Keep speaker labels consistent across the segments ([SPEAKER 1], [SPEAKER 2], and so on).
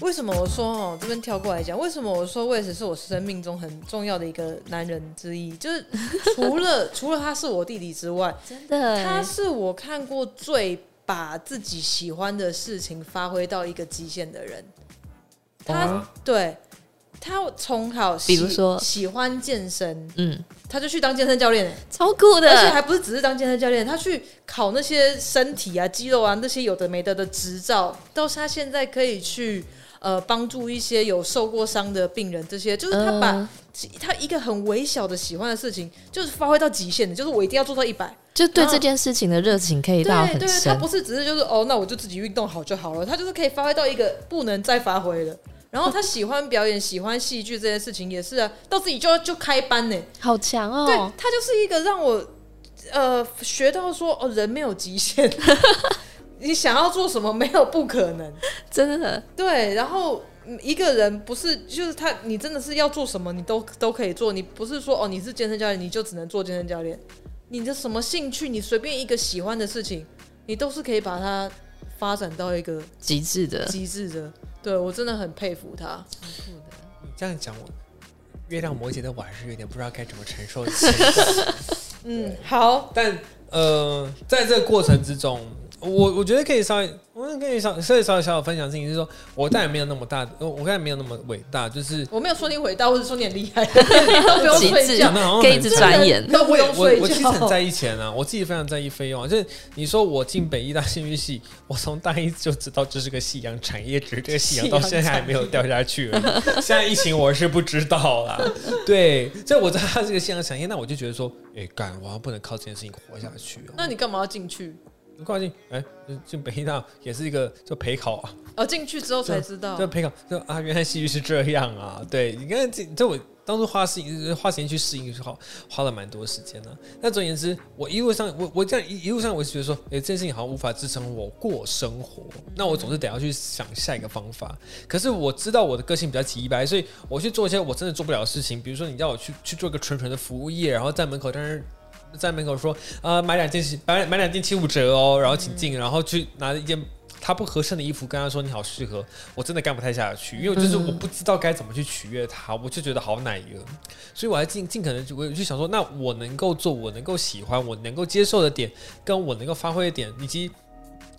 [SPEAKER 1] 为什么我说哦，这边跳过来讲，为什么我说 Wes 是我生命中很重要的一个男人之一？就是除了 除了他是我弟弟之外，
[SPEAKER 2] 真的，
[SPEAKER 1] 他是我看过最把自己喜欢的事情发挥到一个极限的人。他、哦、对。他从好，比如说？喜欢健身，嗯，他就去当健身教练，
[SPEAKER 2] 超酷的，
[SPEAKER 1] 而且还不是只是当健身教练，他去考那些身体啊、肌肉啊那些有的没的的执照，到他现在可以去呃帮助一些有受过伤的病人，这些就是他把、呃、他一个很微小的喜欢的事情，就是发挥到极限的，就是我一定要做到一百，
[SPEAKER 2] 就对这件事情的热情可以到很深。
[SPEAKER 1] 对，对，他不是只是就是哦，那我就自己运动好就好了，他就是可以发挥到一个不能再发挥了。然后他喜欢表演，喜欢戏剧这件事情也是啊，到自己就要就开班呢，
[SPEAKER 2] 好强哦！
[SPEAKER 1] 对，他就是一个让我呃学到说哦，人没有极限，你想要做什么没有不可能，
[SPEAKER 2] 真的。
[SPEAKER 1] 对，然后一个人不是就是他，你真的是要做什么你都都可以做，你不是说哦你是健身教练你就只能做健身教练，你的什么兴趣，你随便一个喜欢的事情，你都是可以把它发展到一个
[SPEAKER 2] 极致的
[SPEAKER 1] 极致的。对，我真的很佩服他，
[SPEAKER 3] 超酷的。你这样讲，我月亮摩羯的我还是有点不知道该怎么承受起。
[SPEAKER 1] 嗯，好。
[SPEAKER 3] 但呃，在这个过程之中，我我觉得可以稍微。我跟你稍稍微稍微小小分享的事情，就是说我当然没有那么大，我我当然没有那么伟大，就是
[SPEAKER 1] 我没有说你伟大，或者说你很厉害，都不用睡觉，
[SPEAKER 2] 可以一直钻研。
[SPEAKER 3] 那我我我其实很在意钱啊，我自己非常在意费用啊。就是你说我进北医大戏剧系，我从大一就知道这是个夕阳产业，只是这个夕阳到现在还没有掉下去。现在疫情我是不知道啦，对，所以我知道它是个夕阳产业，那我就觉得说，哎、欸，干，我不能靠这件事情活下去哦。
[SPEAKER 1] 那你干嘛要进去？
[SPEAKER 3] 挂进哎，进北艺大也是一个就陪考啊。
[SPEAKER 1] 哦，进去之后才知道，
[SPEAKER 3] 就陪考，就啊，原来戏剧是这样啊。对，你看这这我当初花适应花时间去适应是好，花了蛮多时间的。那总而言之，我一路上我我这样一一路上我是觉得说，哎，这件事情好像无法支撑我过生活。那我总是得要去想下一个方法。可是我知道我的个性比较直白，所以我去做一些我真的做不了的事情。比如说，你叫我去去做一个纯纯的服务业，然后在门口但是。在门口说啊、呃，买两件买买两件七五折哦，然后请进，然后去拿一件他不合身的衣服，跟他说你好适合，我真的干不太下去，因为就是我不知道该怎么去取悦他，我就觉得好奶油，所以我还尽尽可能就我就想说，那我能够做，我能够喜欢，我能够接受的点，跟我能够发挥的点，以及。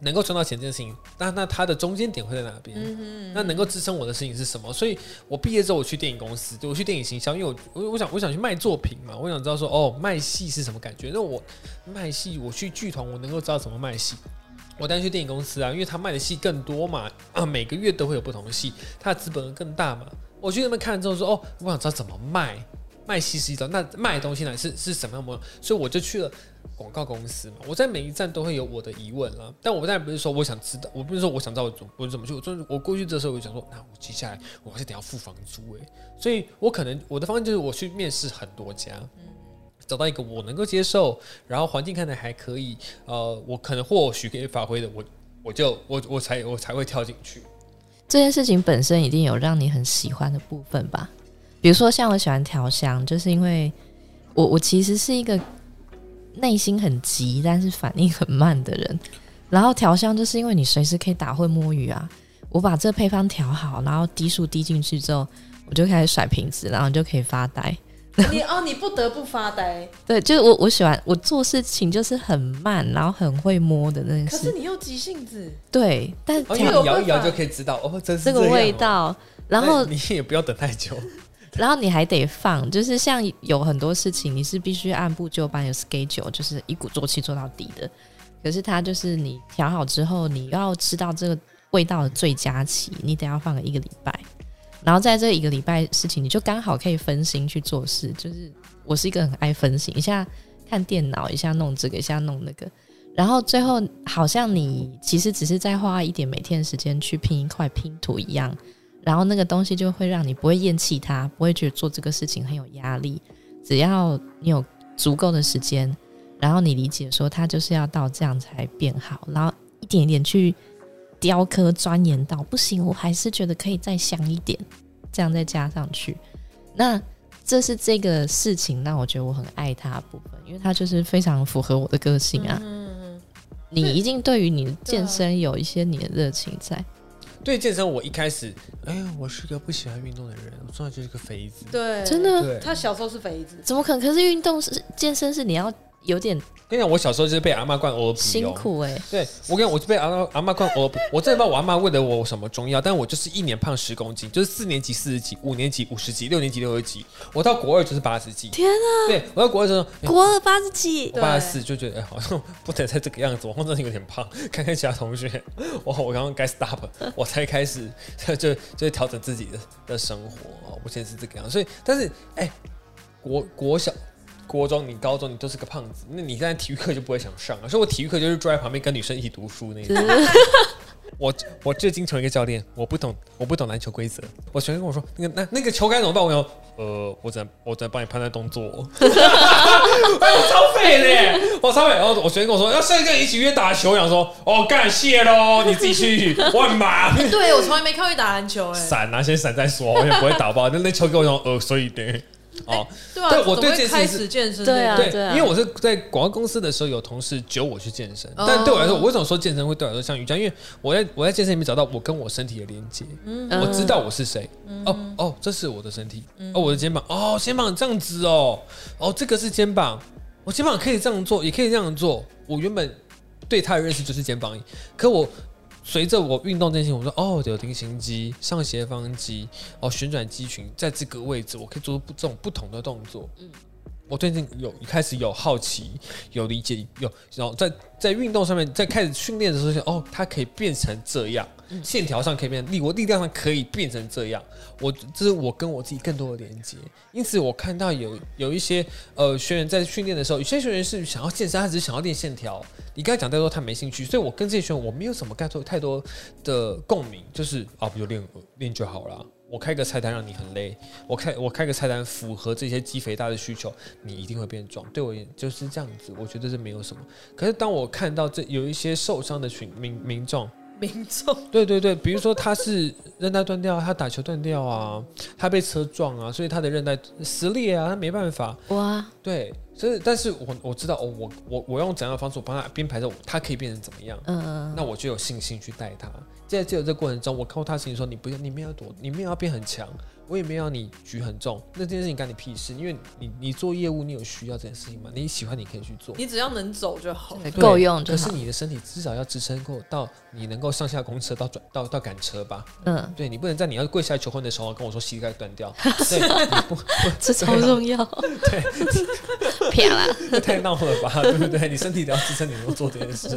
[SPEAKER 3] 能够赚到钱这件事情，那那它的中间点会在哪边？那能够支撑我的事情是什么？所以我毕业之后，我去电影公司，对，我去电影行销，因为我我我想我想去卖作品嘛，我想知道说哦，卖戏是什么感觉？那我卖戏，我去剧团，我能够知道怎么卖戏。我当然去电影公司啊，因为他卖的戏更多嘛，啊，每个月都会有不同的戏，他的资本更大嘛。我去那边看了之后说哦，我想知道怎么卖，卖戏是一种，那卖东西呢是是什么样模样？所以我就去了。广告公司嘛，我在每一站都会有我的疑问啦。但我当然不是说我想知道，我不是说我想知道我怎我怎么去。我说我过去的时候，我就想说，那我接下来我还是得要付房租诶。所以我可能我的方案就是我去面试很多家，找到一个我能够接受，然后环境看来还可以，呃，我可能或许可以发挥的，我我就我我才我才会跳进去。
[SPEAKER 2] 这件事情本身一定有让你很喜欢的部分吧？比如说像我喜欢调香，就是因为我我其实是一个。内心很急，但是反应很慢的人。然后调香就是因为你随时可以打会摸鱼啊。我把这配方调好，然后滴数滴进去之后，我就开始甩瓶子，然后就可以发呆。
[SPEAKER 1] 你哦，你不得不发呆。
[SPEAKER 2] 对，就是我我喜欢我做事情就是很慢，然后很会摸的那种。
[SPEAKER 1] 可是你又急性子。
[SPEAKER 2] 对，但
[SPEAKER 3] 哦，你摇一摇就可以知道哦，真是这，
[SPEAKER 2] 这个味道。然后
[SPEAKER 3] 你也不要等太久。
[SPEAKER 2] 然后你还得放，就是像有很多事情，你是必须按部就班有 schedule，就是一鼓作气做到底的。可是它就是你调好之后，你要知道这个味道的最佳期，你得要放个一个礼拜。然后在这一个礼拜事情，你就刚好可以分心去做事。就是我是一个很爱分心，一下看电脑，一下弄这个，一下弄那个。然后最后好像你其实只是在花一点每天的时间去拼一块拼图一样。然后那个东西就会让你不会厌弃它，不会觉得做这个事情很有压力。只要你有足够的时间，然后你理解说它就是要到这样才变好，然后一点一点去雕刻钻研到不行，我还是觉得可以再香一点，这样再加上去。那这是这个事情，让我觉得我很爱它的部分，因为它就是非常符合我的个性啊。嗯嗯。你一定对于你的健身有一些你的热情在。
[SPEAKER 3] 对健身，我一开始，哎呀，我是个不喜欢运动的人，我从小就是个肥子。
[SPEAKER 1] 对，
[SPEAKER 2] 真的，
[SPEAKER 1] 他小时候是肥子，
[SPEAKER 2] 怎么可能？可是运动是健身是你要有点
[SPEAKER 3] 跟你讲，我小时候就是被阿妈灌欧
[SPEAKER 2] 辛苦哎、欸。
[SPEAKER 3] 对，我跟你讲，我就被阿妈阿妈灌欧，我真的不知道我阿妈喂的我什么中药，但我就是一年胖十公斤，就是四年级四十几，五年级五十几，六年级六十几，我到国二就是八十几。
[SPEAKER 2] 天啊！
[SPEAKER 3] 对，我到国二的时候，
[SPEAKER 2] 国二八十几，
[SPEAKER 3] 我八十四就觉得哎，好像不能再这个样子，我真的有点胖。看看其他同学，我我刚刚该 stop，我才开始就就调整自己的的生活啊。我现在是这个样子，所以但是哎，国国小。国中，你高中，你都是个胖子，那你现在体育课就不会想上了。所以我体育课就是坐在旁边跟女生一起读书那种。我我至今成为一个教练，我不懂我不懂篮球规则。我学生跟我说，那个那那个球该怎么办？我说呃，我只能我只能帮你判断动作。哎，我超废的耶，我超废。然后我学生跟我说，要下一个一起约打球，我想说哦，感谢喽，你自己去，我很忙。
[SPEAKER 1] 对，我从来没看过你打篮球，哎，
[SPEAKER 3] 闪啊，先闪再说，我也不会打爆。那那球给我用，呃，所以对。哦，
[SPEAKER 1] 对啊，
[SPEAKER 3] 我对健身
[SPEAKER 1] 开始健身，
[SPEAKER 2] 对啊，
[SPEAKER 3] 对，因为我是在广告公司的时候，有同事揪我去健身。但对我来说，我为什么说健身会对我来说像瑜伽？因为我在我在健身里面找到我跟我身体的连接，我知道我是谁。哦哦，这是我的身体，哦，我的肩膀，哦，肩膀这样子哦，哦，这个是肩膀，我肩膀可以这样做，也可以这样做。我原本对他的认识就是肩膀，可我。随着我运动这些，我说哦，有定心肌、上斜方肌、哦旋转肌群，在这个位置，我可以做出这种不同的动作。嗯，我最近有一开始有好奇，有理解，有然后在在运动上面，在开始训练的时候，哦，它可以变成这样。线条上可以变力，我力量上可以变成这样。我这是我跟我自己更多的连接。因此，我看到有有一些呃学员在训练的时候，有些学员是想要健身，他只是想要练线条。你刚才讲太多，他没兴趣。所以我跟这些学员，我没有什么太多太多的共鸣，就是啊，不就练练就好了。我开个菜单让你很累，我开我开个菜单符合这些肌肥大的需求，你一定会变壮。对我就是这样子，我觉得这没有什么。可是当我看到这有一些受伤的群民民众。
[SPEAKER 1] 民众
[SPEAKER 3] 对对对，比如说他是韧带断掉，他打球断掉啊，他被车撞啊，所以他的韧带撕裂啊，他没办法哇。对，所以但是我我知道哦，我我我用怎样的方式，我帮他编排着，他可以变成怎么样？嗯，那我就有信心去带他。在这个过程中，我靠他事情说，你不要，你没有躲，你没有要变很强。我也没有要你举很重，那这件事情干你屁事？因为你你做业务，你有需要这件事情吗？你喜欢你可以去做，
[SPEAKER 1] 你只要能走就好，
[SPEAKER 2] 够用就好。
[SPEAKER 3] 可是你的身体至少要支撑够到你能够上下公车到转到到赶车吧？嗯，对，你不能在你要跪下来求婚的时候跟我说膝盖断掉，对，你不，
[SPEAKER 2] 这超重要。
[SPEAKER 3] 对，
[SPEAKER 2] 骗了，
[SPEAKER 3] 太闹了吧？对不对？你身体得要支撑，你能够做这件事。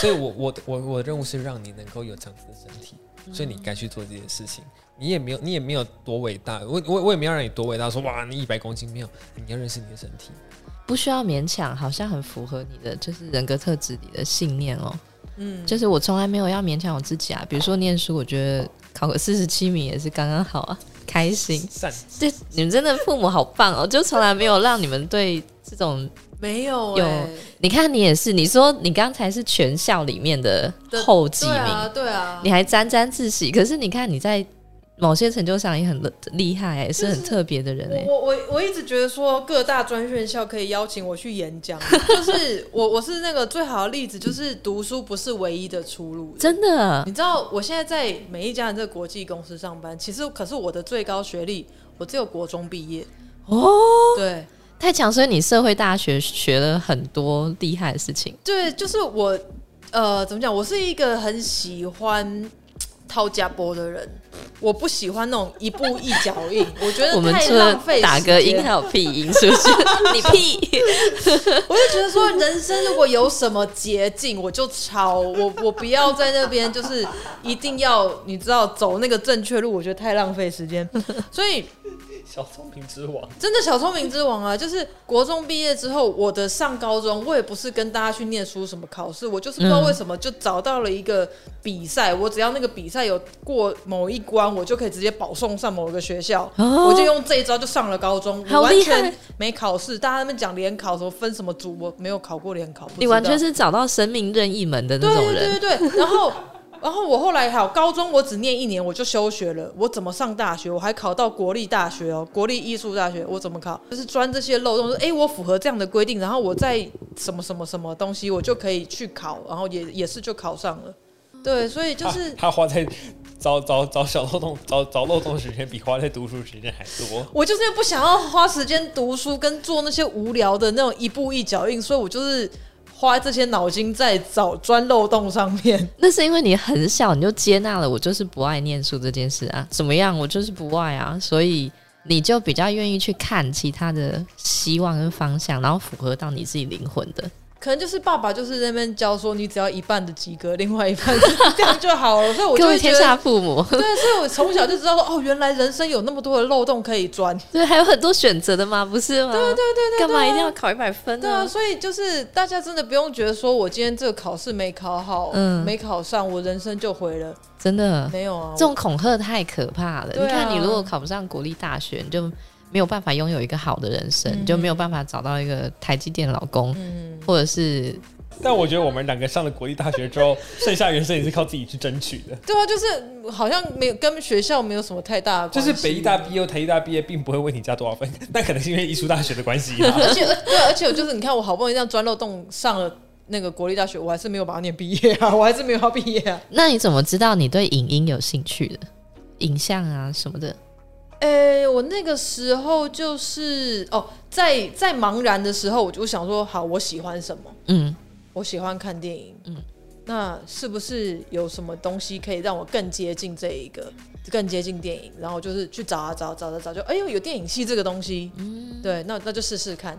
[SPEAKER 3] 所以我我我我的任务是让你能够有这样子的身体，所以你该去做这件事情。你也没有，你也没有多伟大，我我我也没有让你多伟大，说哇，你一百公斤没有，你要认识你的身体，
[SPEAKER 2] 不需要勉强，好像很符合你的就是人格特质里的信念哦。嗯，就是我从来没有要勉强我自己啊，比如说念书，我觉得考个四十七名也是刚刚好啊，开心。对，你们真的父母好棒哦，就从来没有让你们对这种
[SPEAKER 1] 没有有，
[SPEAKER 2] 你看你也是，你说你刚才是全校里面的后几名，
[SPEAKER 1] 对啊，对啊，
[SPEAKER 2] 你还沾沾自喜，可是你看你在。某些成就上也很厉害，也是很特别的人。
[SPEAKER 1] 我我我一直觉得说各大专院校可以邀请我去演讲，就是我我是那个最好的例子，就是读书不是唯一的出路。
[SPEAKER 2] 真的，
[SPEAKER 1] 你知道我现在在每一家的这个国际公司上班，其实可是我的最高学历我只有国中毕业
[SPEAKER 2] 哦，
[SPEAKER 1] 对，
[SPEAKER 2] 太强，所以你社会大学学了很多厉害的事情。
[SPEAKER 1] 对，就是我呃，怎么讲？我是一个很喜欢掏家波的人。我不喜欢那种一步一脚印，我觉得太浪费。
[SPEAKER 2] 打个音还有屁音，是不是？你屁！
[SPEAKER 1] 我就觉得说，人生如果有什么捷径，我就抄。我我不要在那边，就是一定要你知道走那个正确路，我觉得太浪费时间。所以。
[SPEAKER 3] 小聪明之王，
[SPEAKER 1] 真的小聪明之王啊！就是国中毕业之后，我的上高中，我也不是跟大家去念书什么考试，我就是不知道为什么就找到了一个比赛，我只要那个比赛有过某一关，我就可以直接保送上某个学校，我就用这一招就上了高中，我完全没考试。大家那边讲联考什么分什么组，我没有考过联考。
[SPEAKER 2] 你完全是找到生命任意门的那种人，
[SPEAKER 1] 对对对对，然后。然后我后来还有高中，我只念一年我就休学了。我怎么上大学？我还考到国立大学哦，国立艺术大学。我怎么考？就是钻这些漏洞，说哎，我符合这样的规定，然后我在什么什么什么东西，我就可以去考，然后也也是就考上了。对，所以就是
[SPEAKER 3] 他，他花在找找找小漏洞、找找漏洞时间比花在读书时间还多。
[SPEAKER 1] 我就是不想要花时间读书跟做那些无聊的那种一步一脚印，所以我就是花这些脑筋在找钻漏洞上面。
[SPEAKER 2] 那是因为你很小你就接纳了我就是不爱念书这件事啊，怎么样？我就是不爱啊，所以。你就比较愿意去看其他的希望跟方向，然后符合到你自己灵魂的。
[SPEAKER 1] 可能就是爸爸就是在那边教说，你只要一半的及格，另外一半这样就好了。所以我就会觉得
[SPEAKER 2] 天下父母，
[SPEAKER 1] 对，所以我从小就知道说，哦，原来人生有那么多的漏洞可以钻，
[SPEAKER 2] 对，还有很多选择的嘛？不是吗？
[SPEAKER 1] 对对对对，
[SPEAKER 2] 干嘛一定要考一百分呢？
[SPEAKER 1] 对啊，所以就是大家真的不用觉得说我今天这个考试没考好，嗯，没考上，我人生就毁了。
[SPEAKER 2] 真的
[SPEAKER 1] 没有啊，
[SPEAKER 2] 这种恐吓太可怕了。你看，你如果考不上国立大学，你就。没有办法拥有一个好的人生，嗯、就没有办法找到一个台积电老公，嗯、或者是。
[SPEAKER 3] 但我觉得我们两个上了国立大学之后，剩下人生也是靠自己去争取的。
[SPEAKER 1] 对啊，就是好像没有跟学校没有什么太大的关系。
[SPEAKER 3] 就是北医大毕业、台医大毕业，并不会为你加多少分，那可能是因为艺术大学的关系、啊。
[SPEAKER 1] 而且，对，而且就是你看，我好不容易这样钻漏洞上了那个国立大学，我还是没有把它念毕业啊，我还是没有要毕业啊。
[SPEAKER 2] 那你怎么知道你对影音有兴趣的？影像啊什么的？
[SPEAKER 1] 诶、欸，我那个时候就是哦，在在茫然的时候，我就想说，好，我喜欢什么？嗯，我喜欢看电影。嗯，那是不是有什么东西可以让我更接近这一个，更接近电影？然后就是去找啊找，找啊找，就哎呦，有电影系这个东西。嗯，对，那那就试试看。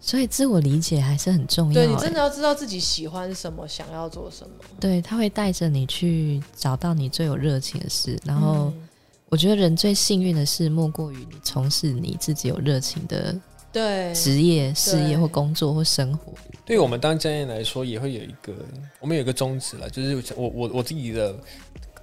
[SPEAKER 2] 所以自我理解还是很重要。
[SPEAKER 1] 对，你真的要知道自己喜欢什么，想要做什么。
[SPEAKER 2] 对，他会带着你去找到你最有热情的事，然后。嗯我觉得人最幸运的事，莫过于你从事你自己有热情的对职业、事业或工作或生活。
[SPEAKER 3] 对于我们当教练来说，也会有一个，我们有一个宗旨了，就是我我我自己的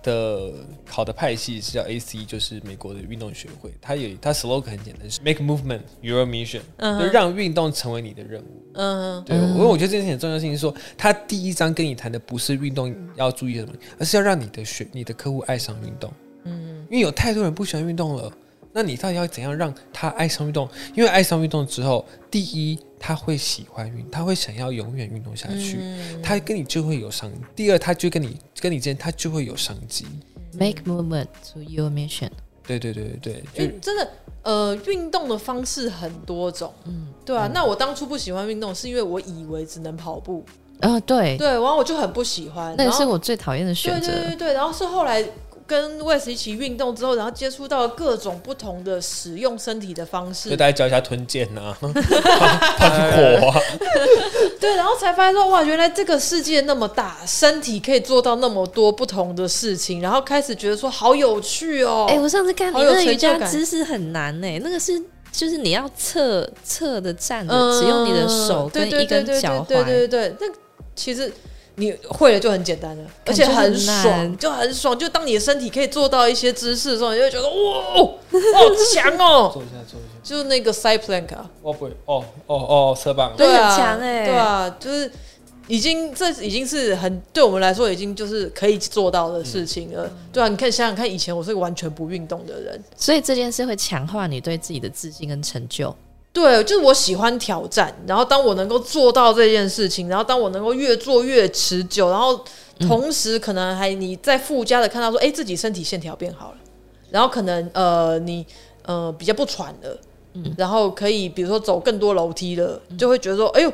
[SPEAKER 3] 的考的派系是叫 AC，就是美国的运动学会。它有它 slogan 很简单，是 Make movement your mission，嗯，就让运动成为你的任务。嗯，对，因为我觉得这件事情很重要性是说，他第一章跟你谈的不是运动要注意什么，而是要让你的学你的客户爱上运动。嗯，因为有太多人不喜欢运动了，那你到底要怎样让他爱上运动？因为爱上运动之后，第一他会喜欢运，他会想要永远运动下去，嗯、他跟你就会有商。第二，他就跟你跟你之间他就会有商机。
[SPEAKER 2] Make movement to your mission。
[SPEAKER 3] 对对对对
[SPEAKER 1] 对，就真的呃，运动的方式很多种。嗯，对啊。嗯、那我当初不喜欢运动，是因为我以为只能跑步。
[SPEAKER 2] 啊、呃，对对，
[SPEAKER 1] 然后我就很不喜欢，
[SPEAKER 2] 那也是我最讨厌的选择。
[SPEAKER 1] 对对对对，然后是后来。跟 Wes 一起运动之后，然后接触到各种不同的使用身体的方式，
[SPEAKER 3] 就大家教一下吞剑呐、啊，喷火啊，
[SPEAKER 1] 对，然后才发现说哇，原来这个世界那么大，身体可以做到那么多不同的事情，然后开始觉得说好有趣哦。
[SPEAKER 2] 哎、欸，我上次看你那瑜伽姿势很难呢，那个是就是你要侧侧的站着，嗯、只用你的手跟一根脚踝，
[SPEAKER 1] 对对对对，那其实。你会了就很简单了，而且很爽，就很爽。就当你的身体可以做到一些姿势的时候，你就会觉得哇，好强哦！做一下，做一下，就是那个 side plank 啊。
[SPEAKER 3] 哦不，哦哦哦，侧棒，
[SPEAKER 1] 对啊，
[SPEAKER 2] 很强哎，
[SPEAKER 1] 对啊，就是已经这已经是很对我们来说已经就是可以做到的事情了。对啊，你看想想看，以前我是个完全不运动的人，
[SPEAKER 2] 所以这件事会强化你对自己的自信跟成就。
[SPEAKER 1] 对，就是我喜欢挑战，然后当我能够做到这件事情，然后当我能够越做越持久，然后同时可能还你在附加的看到说，哎，自己身体线条变好了，然后可能呃你呃比较不喘了，嗯，然后可以比如说走更多楼梯了，就会觉得说，哎呦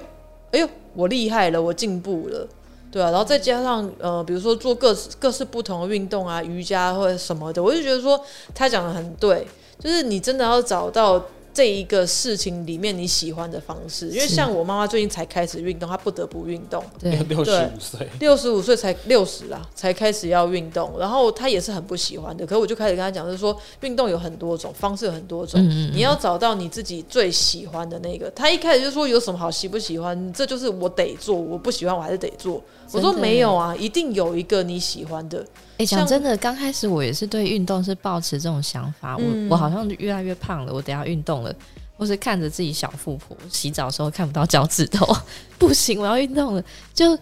[SPEAKER 1] 哎呦，我厉害了，我进步了，对啊，然后再加上呃比如说做各各式不同的运动啊，瑜伽或者什么的，我就觉得说他讲的很对，就是你真的要找到。这一个事情里面你喜欢的方式，因为像我妈妈最近才开始运动，她不得不运动。
[SPEAKER 3] 对，六十五岁，
[SPEAKER 1] 六十五岁才六十啦，才开始要运动。然后她也是很不喜欢的，可是我就开始跟她讲，就是说运动有很多种方式，有很多种，你要找到你自己最喜欢的那个。她一开始就说有什么好喜不喜欢，这就是我得做，我不喜欢我还是得做。我说没有啊，一定有一个你喜欢的。
[SPEAKER 2] 哎，讲真的，刚开始我也是对运动是抱持这种想法。我我好像越来越胖了，我等下运动了，或是看着自己小富婆洗澡的时候看不到脚趾头，不行，我要运动了。就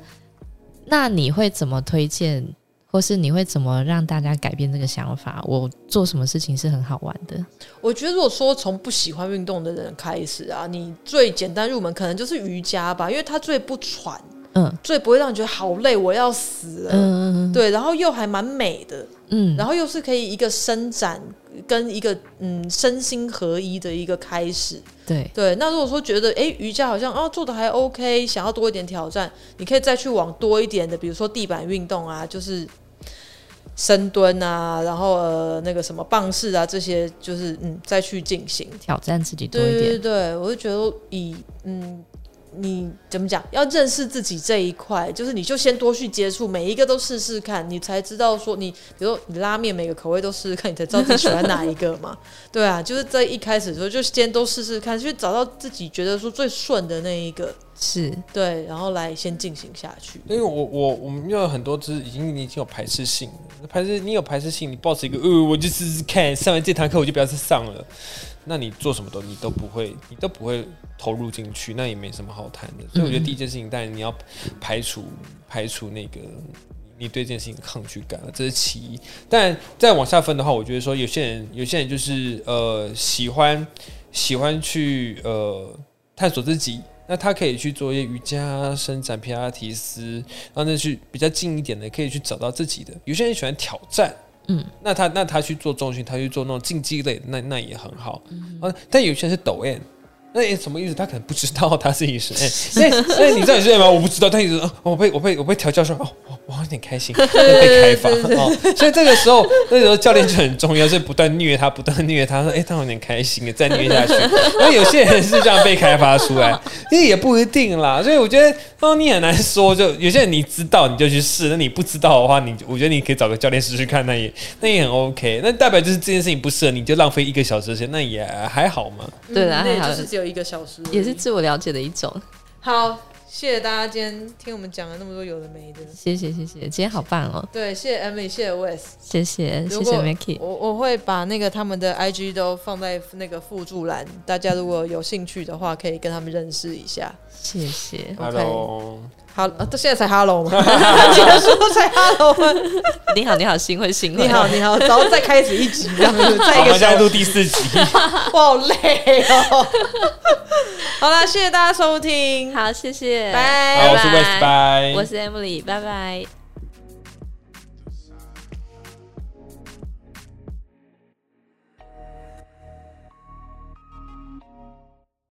[SPEAKER 2] 那你会怎么推荐，或是你会怎么让大家改变这个想法？我做什么事情是很好玩的？
[SPEAKER 1] 我觉得如果说从不喜欢运动的人开始啊，你最简单入门可能就是瑜伽吧，因为它最不喘。
[SPEAKER 2] 嗯
[SPEAKER 1] 最不会让你觉得好累，我要死了。
[SPEAKER 2] 嗯
[SPEAKER 1] 对，然后又还蛮美的，
[SPEAKER 2] 嗯，
[SPEAKER 1] 然后又是可以一个伸展跟一个嗯身心合一的一个开始。
[SPEAKER 2] 对，
[SPEAKER 1] 对，那如果说觉得哎瑜伽好像哦做的还 OK，想要多一点挑战，你可以再去往多一点的，比如说地板运动啊，就是深蹲啊，然后呃那个什么棒式啊这些，就是嗯再去进行。
[SPEAKER 2] 挑战自己多
[SPEAKER 1] 对对
[SPEAKER 2] 一点，
[SPEAKER 1] 对，我就觉得以嗯。你怎么讲？要认识自己这一块，就是你就先多去接触，每一个都试试看，你才知道说你，比如说你拉面每个口味都试试看，你才知道自己喜欢哪一个嘛。对啊，就是在一开始的时候就先都试试看，去找到自己觉得说最顺的那一个，
[SPEAKER 2] 是
[SPEAKER 1] 对，然后来先进行下去。
[SPEAKER 3] 因为我我我们有很多就是已经你已经有排斥性了，排斥你有排斥性，你抱持一个呃，我就试试看，上完这堂课我就不要再上了。那你做什么都你都不会，你都不会投入进去，那也没什么好谈的。所以我觉得第一件事情，当然你要排除排除那个你对这件事情的抗拒感，这是其一。但再往下分的话，我觉得说有些人有些人就是呃喜欢喜欢去呃探索自己，那他可以去做一些瑜伽、伸展、皮拉提斯，然后那去比较近一点的，可以去找到自己的。有些人喜欢挑战。
[SPEAKER 2] 嗯，
[SPEAKER 3] 那他那他去做中训，他去做那种竞技类，那那也很好。嗯、啊，但有些人是抖 M，那、欸、什么意思？他可能不知道他自己是。所以所以你知道你是 M 吗？我不知道。但一直说，我被我被我被调教说，哦，我我有点开心，被开发哦。所以这个时候，那时候教练就很重要，是不断虐他，不断虐他，说，哎、欸，他有点开心，再虐下去。那有些人是这样被开发出来，因为也不一定啦。所以我觉得。哦，你很难说，就有些人你知道你就去试，那你不知道的话，你我觉得你可以找个教练试试看，那也那也很 OK。那代表就是这件事情不适合你，就浪费一个小时时间，那也还好嘛。
[SPEAKER 2] 对啊，
[SPEAKER 1] 那就是只有一个小时，
[SPEAKER 2] 也是自我了解的一种。
[SPEAKER 1] 好，谢谢大家今天听我们讲了那么多有的没的，
[SPEAKER 2] 谢谢谢谢，今天好棒哦。
[SPEAKER 1] 对，谢谢 Emily，谢谢 Wes，
[SPEAKER 2] 谢谢谢谢 Mickey。
[SPEAKER 1] 我我会把那个他们的 IG 都放在那个附注栏，大家如果有兴趣的话，可以跟他们认识一下。
[SPEAKER 2] 谢谢。
[SPEAKER 3] Hello。
[SPEAKER 1] 好，到现在才 Hello 吗？结束才 Hello 吗？
[SPEAKER 2] 你好，你好，幸会幸会。
[SPEAKER 1] 你好，你好，然后再开始一集，这样子，再一个
[SPEAKER 3] 再录第四集。
[SPEAKER 1] 我 好累哦。好了，谢谢大家收听。
[SPEAKER 2] 好，谢谢，
[SPEAKER 1] 拜。
[SPEAKER 3] 好，我是 Wes，拜。
[SPEAKER 2] 我是 Emily，拜拜。